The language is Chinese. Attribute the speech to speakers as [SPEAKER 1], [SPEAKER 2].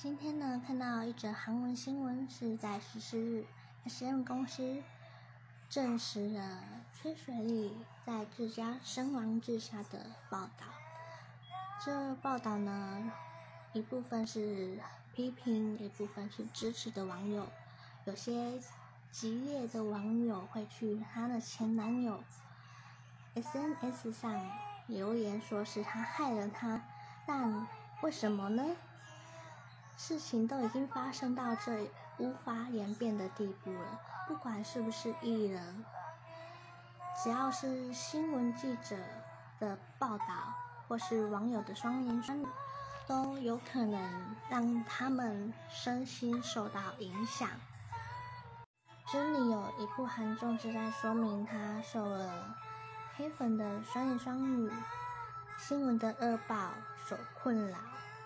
[SPEAKER 1] 今天呢，看到一则韩文新闻，是在十四日，SM 公司证实了崔水丽在自家身亡自杀的报道。这报道呢，一部分是批评，一部分是支持的网友。有些激烈的网友会去她的前男友 SNS 上留言，说是他害了她，但为什么呢？事情都已经发生到这无法演变的地步了，不管是不是艺人，只要是新闻记者的报道或是网友的双言双语，都有可能让他们身心受到影响。这里有一部韩综是在说明他受了黑粉的双言双语新闻的恶报所困扰。